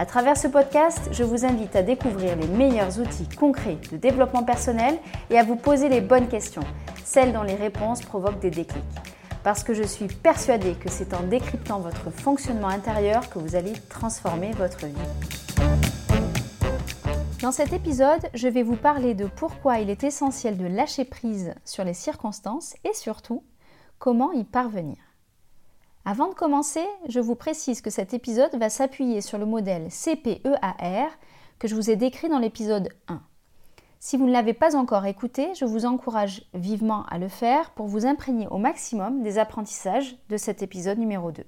À travers ce podcast, je vous invite à découvrir les meilleurs outils concrets de développement personnel et à vous poser les bonnes questions, celles dont les réponses provoquent des déclics. Parce que je suis persuadée que c'est en décryptant votre fonctionnement intérieur que vous allez transformer votre vie. Dans cet épisode, je vais vous parler de pourquoi il est essentiel de lâcher prise sur les circonstances et surtout comment y parvenir. Avant de commencer, je vous précise que cet épisode va s'appuyer sur le modèle CPEAR que je vous ai décrit dans l'épisode 1. Si vous ne l'avez pas encore écouté, je vous encourage vivement à le faire pour vous imprégner au maximum des apprentissages de cet épisode numéro 2.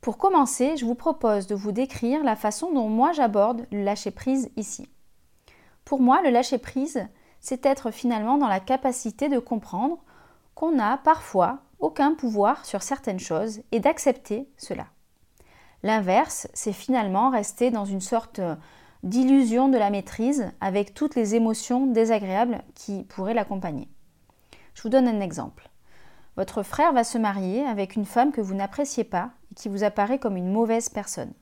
Pour commencer, je vous propose de vous décrire la façon dont moi j'aborde le lâcher-prise ici. Pour moi, le lâcher-prise, c'est être finalement dans la capacité de comprendre qu'on a parfois aucun pouvoir sur certaines choses et d'accepter cela. L'inverse, c'est finalement rester dans une sorte d'illusion de la maîtrise avec toutes les émotions désagréables qui pourraient l'accompagner. Je vous donne un exemple. Votre frère va se marier avec une femme que vous n'appréciez pas et qui vous apparaît comme une mauvaise personne.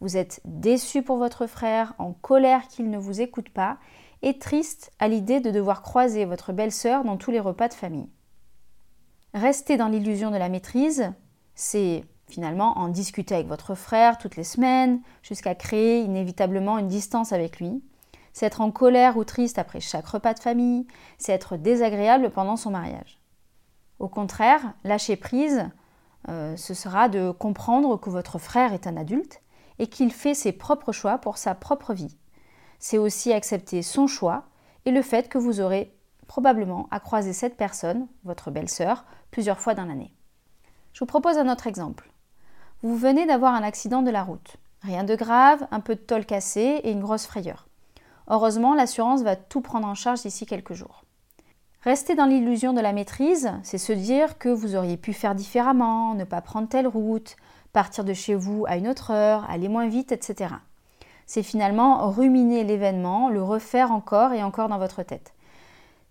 Vous êtes déçu pour votre frère, en colère qu'il ne vous écoute pas et triste à l'idée de devoir croiser votre belle-sœur dans tous les repas de famille. Rester dans l'illusion de la maîtrise, c'est finalement en discuter avec votre frère toutes les semaines, jusqu'à créer inévitablement une distance avec lui. C'est être en colère ou triste après chaque repas de famille, c'est être désagréable pendant son mariage. Au contraire, lâcher prise, euh, ce sera de comprendre que votre frère est un adulte et qu'il fait ses propres choix pour sa propre vie. C'est aussi accepter son choix et le fait que vous aurez probablement à croiser cette personne, votre belle-sœur, plusieurs fois dans l'année. Je vous propose un autre exemple. Vous venez d'avoir un accident de la route. Rien de grave, un peu de tôle cassée et une grosse frayeur. Heureusement, l'assurance va tout prendre en charge d'ici quelques jours. Rester dans l'illusion de la maîtrise, c'est se dire que vous auriez pu faire différemment, ne pas prendre telle route, partir de chez vous à une autre heure, aller moins vite, etc. C'est finalement ruminer l'événement, le refaire encore et encore dans votre tête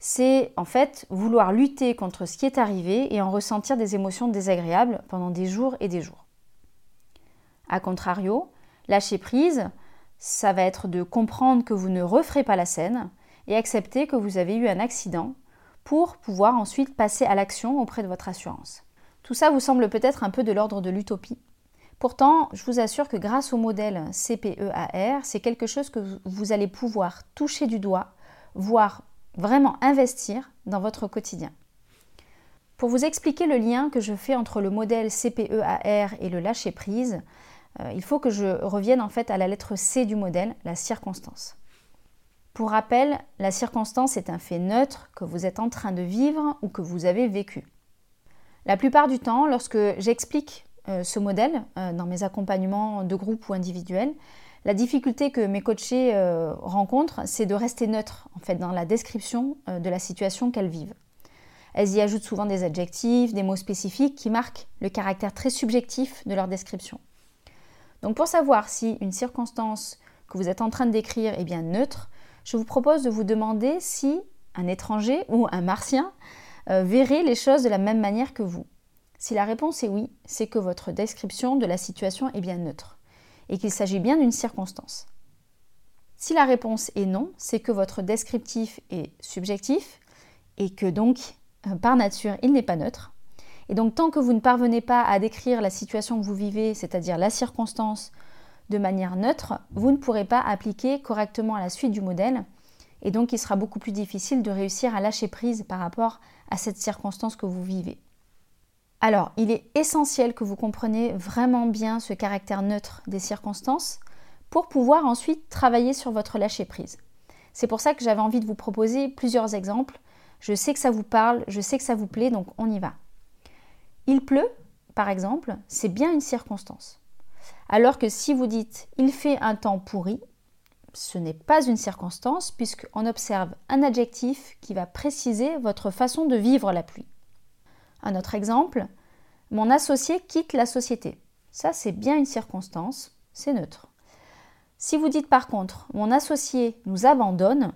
c'est en fait vouloir lutter contre ce qui est arrivé et en ressentir des émotions désagréables pendant des jours et des jours. A contrario, lâcher prise, ça va être de comprendre que vous ne referez pas la scène et accepter que vous avez eu un accident pour pouvoir ensuite passer à l'action auprès de votre assurance. Tout ça vous semble peut-être un peu de l'ordre de l'utopie. Pourtant, je vous assure que grâce au modèle CPEAR, c'est quelque chose que vous allez pouvoir toucher du doigt, voir vraiment investir dans votre quotidien. Pour vous expliquer le lien que je fais entre le modèle CPEAR et le lâcher-prise, euh, il faut que je revienne en fait à la lettre C du modèle, la circonstance. Pour rappel, la circonstance est un fait neutre que vous êtes en train de vivre ou que vous avez vécu. La plupart du temps, lorsque j'explique euh, ce modèle euh, dans mes accompagnements de groupe ou individuels, la difficulté que mes coachés euh, rencontrent, c'est de rester neutre en fait dans la description euh, de la situation qu'elles vivent. Elles y ajoutent souvent des adjectifs, des mots spécifiques qui marquent le caractère très subjectif de leur description. Donc pour savoir si une circonstance que vous êtes en train de décrire est bien neutre, je vous propose de vous demander si un étranger ou un martien euh, verrait les choses de la même manière que vous. Si la réponse est oui, c'est que votre description de la situation est bien neutre et qu'il s'agit bien d'une circonstance. Si la réponse est non, c'est que votre descriptif est subjectif et que donc, euh, par nature, il n'est pas neutre. Et donc, tant que vous ne parvenez pas à décrire la situation que vous vivez, c'est-à-dire la circonstance, de manière neutre, vous ne pourrez pas appliquer correctement la suite du modèle. Et donc, il sera beaucoup plus difficile de réussir à lâcher prise par rapport à cette circonstance que vous vivez. Alors, il est essentiel que vous compreniez vraiment bien ce caractère neutre des circonstances pour pouvoir ensuite travailler sur votre lâcher-prise. C'est pour ça que j'avais envie de vous proposer plusieurs exemples. Je sais que ça vous parle, je sais que ça vous plaît, donc on y va. Il pleut, par exemple, c'est bien une circonstance. Alors que si vous dites il fait un temps pourri, ce n'est pas une circonstance puisqu'on observe un adjectif qui va préciser votre façon de vivre la pluie. Un autre exemple, mon associé quitte la société. Ça, c'est bien une circonstance, c'est neutre. Si vous dites par contre mon associé nous abandonne,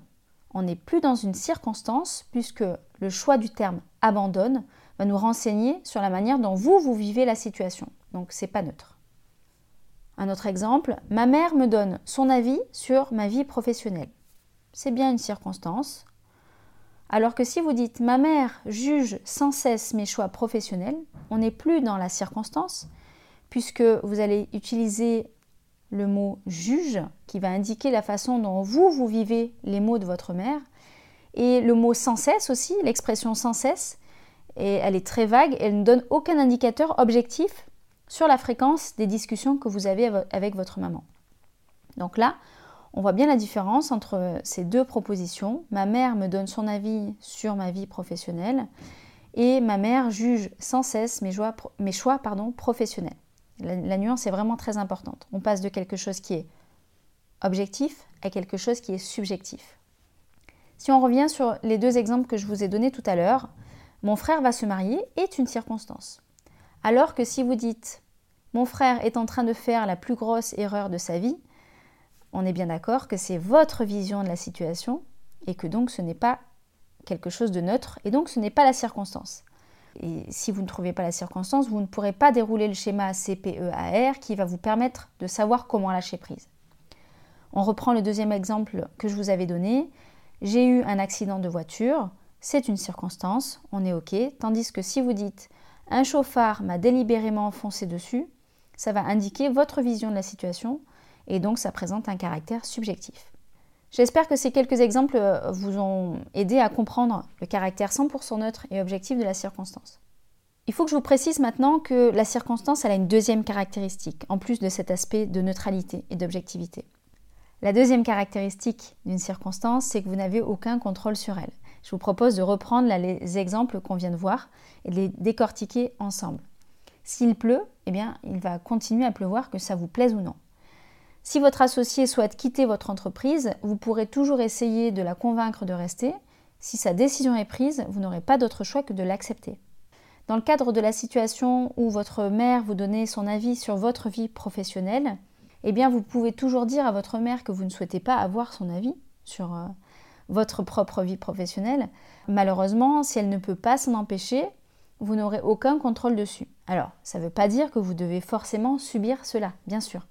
on n'est plus dans une circonstance puisque le choix du terme abandonne va nous renseigner sur la manière dont vous, vous vivez la situation. Donc c'est pas neutre. Un autre exemple, ma mère me donne son avis sur ma vie professionnelle. C'est bien une circonstance. Alors que si vous dites ma mère juge sans cesse mes choix professionnels, on n'est plus dans la circonstance, puisque vous allez utiliser le mot juge qui va indiquer la façon dont vous, vous vivez les mots de votre mère, et le mot sans cesse aussi, l'expression sans cesse, et elle est très vague, elle ne donne aucun indicateur objectif sur la fréquence des discussions que vous avez avec votre maman. Donc là, on voit bien la différence entre ces deux propositions. Ma mère me donne son avis sur ma vie professionnelle et ma mère juge sans cesse mes, choix, professionnels. la, nuance est vraiment très importante. On passe de quelque chose qui est objectif à quelque chose qui est subjectif. Si on revient sur les deux exemples que je vous ai donnés tout à l'heure, mon frère va se marier est une circonstance. Alors que si vous dites mon frère est en train de faire la plus grosse erreur de sa vie, on est bien d'accord que c'est votre vision de la situation et que donc ce n'est pas quelque chose de neutre et donc ce n'est pas la circonstance. Et si vous ne trouvez pas la circonstance, vous ne pourrez pas dérouler le schéma CPEAR qui va vous permettre de savoir comment lâcher prise. On reprend le deuxième exemple que je vous avais donné. J'ai eu un accident de voiture c'est une circonstance, on est OK, tandis que si vous dites un chauffard m'a délibérément foncé dessus, ça va indiquer votre vision de la situation et donc ça présente un caractère subjectif. J'espère que ces quelques exemples euh, vous ont aidé à comprendre le caractère 100% neutre et objectif de la circonstance. Il faut que je vous précise maintenant que la circonstance elle a une deuxième caractéristique, en plus de cet aspect de neutralité et d'objectivité. La deuxième caractéristique d'une circonstance, c'est que vous n'avez aucun contrôle sur elle je vous propose de reprendre les exemples qu'on vient de voir et de les décortiquer ensemble. S'il pleut, eh bien, il va continuer à pleuvoir, que ça vous plaise ou non. Si votre associé souhaite quitter votre entreprise, vous pourrez toujours essayer de la convaincre de rester. Si sa décision est prise, vous n'aurez pas d'autre choix que de l'accepter. Dans le cadre de la situation où votre mère vous donnait son avis sur votre vie professionnelle, eh bien vous pouvez toujours dire à votre mère que vous ne souhaitez pas avoir son avis sur euh, votre propre vie professionnelle. Malheureusement, si elle ne peut pas s'en empêcher, vous n'aurez aucun contrôle dessus. Alors, ça ne veut pas dire que vous devez forcément subir cela, bien sûr.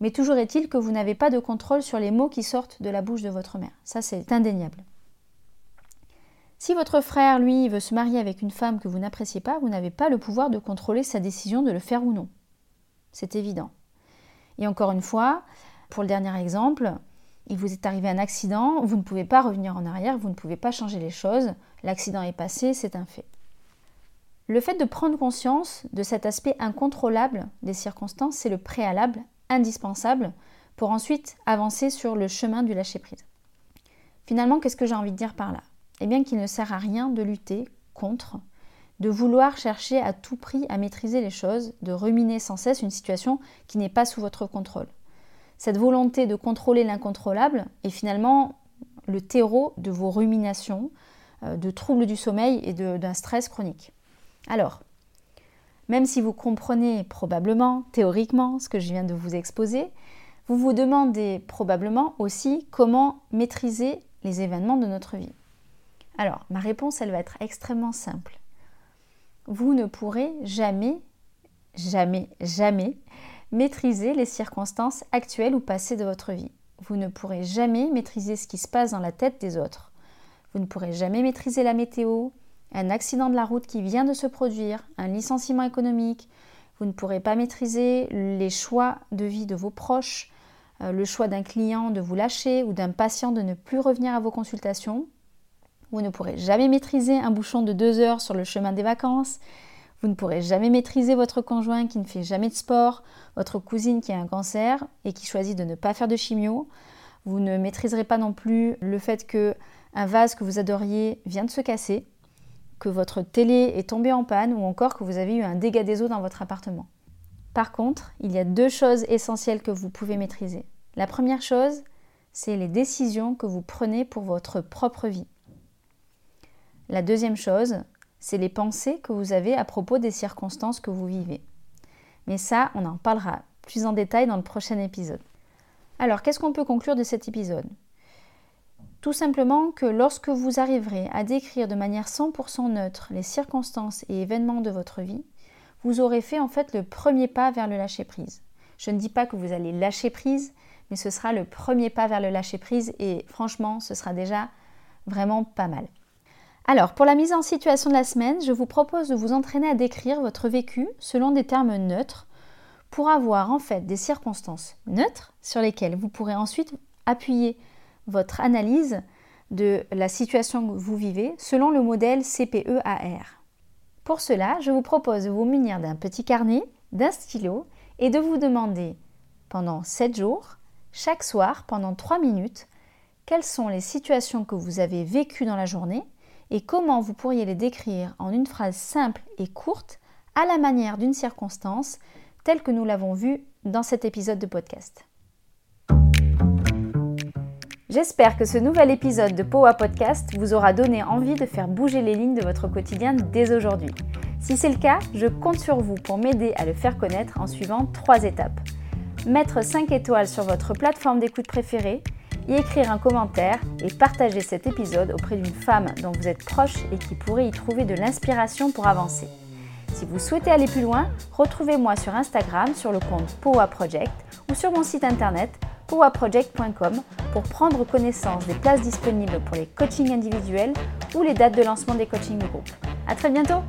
Mais toujours est-il que vous n'avez pas de contrôle sur les mots qui sortent de la bouche de votre mère. Ça, c'est indéniable. Si votre frère, lui, veut se marier avec une femme que vous n'appréciez pas, vous n'avez pas le pouvoir de contrôler sa décision de le faire ou non. C'est évident. Et encore une fois, pour le dernier exemple, il vous est arrivé un accident, vous ne pouvez pas revenir en arrière, vous ne pouvez pas changer les choses, l'accident est passé, c'est un fait. Le fait de prendre conscience de cet aspect incontrôlable des circonstances, c'est le préalable indispensable pour ensuite avancer sur le chemin du lâcher-prise. Finalement, qu'est-ce que j'ai envie de dire par là? Eh bien qu'il ne sert à rien de lutter contre, de vouloir chercher à tout prix à maîtriser les choses, de ruminer sans cesse une situation qui n'est pas sous votre contrôle. Cette volonté de contrôler l'incontrôlable est finalement le terreau de vos ruminations, euh, de troubles du sommeil et d'un stress chronique. Alors, même si vous comprenez probablement, théoriquement, ce que je viens de vous exposer, vous vous demandez probablement aussi comment maîtriser les événements de notre vie. Alors, ma réponse, elle va être extrêmement simple. Vous ne pourrez jamais, jamais, jamais maîtriser les circonstances actuelles ou passées de votre vie. Vous ne pourrez jamais maîtriser ce qui se passe dans la tête des autres. Vous ne pourrez jamais maîtriser la météo, un accident de la route qui vient de se produire, un licenciement économique. Vous ne pourrez pas maîtriser les choix de vie de vos proches, euh, le choix d'un client de vous lâcher ou d'un patient de ne plus revenir à vos consultations. Vous ne pourrez jamais maîtriser un bouchon de deux heures sur le chemin des vacances, vous ne pourrez jamais maîtriser votre conjoint qui ne fait jamais de sport, votre cousine qui a un cancer et qui choisit de ne pas faire de chimio. Vous ne maîtriserez pas non plus le fait que un vase que vous adoriez vient de se casser, que votre télé est tombée en panne ou encore que vous avez eu un dégât des eaux dans votre appartement. Par contre, il y a deux choses essentielles que vous pouvez maîtriser. La première chose, c'est les décisions que vous prenez pour votre propre vie. La deuxième chose, c'est les pensées que vous avez à propos des circonstances que vous vivez. Mais ça, on en parlera plus en détail dans le prochain épisode. Alors, qu'est-ce qu'on peut conclure de cet épisode? Tout simplement que lorsque vous arriverez à décrire de manière 100% neutre les circonstances et événements de votre vie, vous aurez fait en fait le premier pas vers le lâcher-prise. Je ne dis pas que vous allez lâcher prise, mais ce sera le premier pas vers le lâcher-prise et franchement, ce sera déjà vraiment pas mal. Alors, pour la mise en situation de la semaine, je vous propose de vous entraîner à décrire votre vécu selon des termes neutres pour avoir en fait des circonstances neutres sur lesquelles vous pourrez ensuite appuyer votre analyse de la situation que vous vivez selon le modèle CPEAR. Pour cela, je vous propose de vous munir d'un petit carnet, d'un stylo et de vous demander pendant 7 jours, chaque soir, pendant 3 minutes, quelles sont les situations que vous avez vécues dans la journée et comment vous pourriez les décrire en une phrase simple et courte à la manière d'une circonstance telle que nous l'avons vu dans cet épisode de podcast. J'espère que ce nouvel épisode de Powa Podcast vous aura donné envie de faire bouger les lignes de votre quotidien dès aujourd'hui. Si c'est le cas, je compte sur vous pour m'aider à le faire connaître en suivant trois étapes. Mettre 5 étoiles sur votre plateforme d'écoute préférée, y écrire un commentaire et partager cet épisode auprès d'une femme dont vous êtes proche et qui pourrait y trouver de l'inspiration pour avancer. Si vous souhaitez aller plus loin, retrouvez-moi sur Instagram sur le compte Powa Project ou sur mon site internet powaproject.com pour prendre connaissance des places disponibles pour les coachings individuels ou les dates de lancement des coachings de groupe. À très bientôt!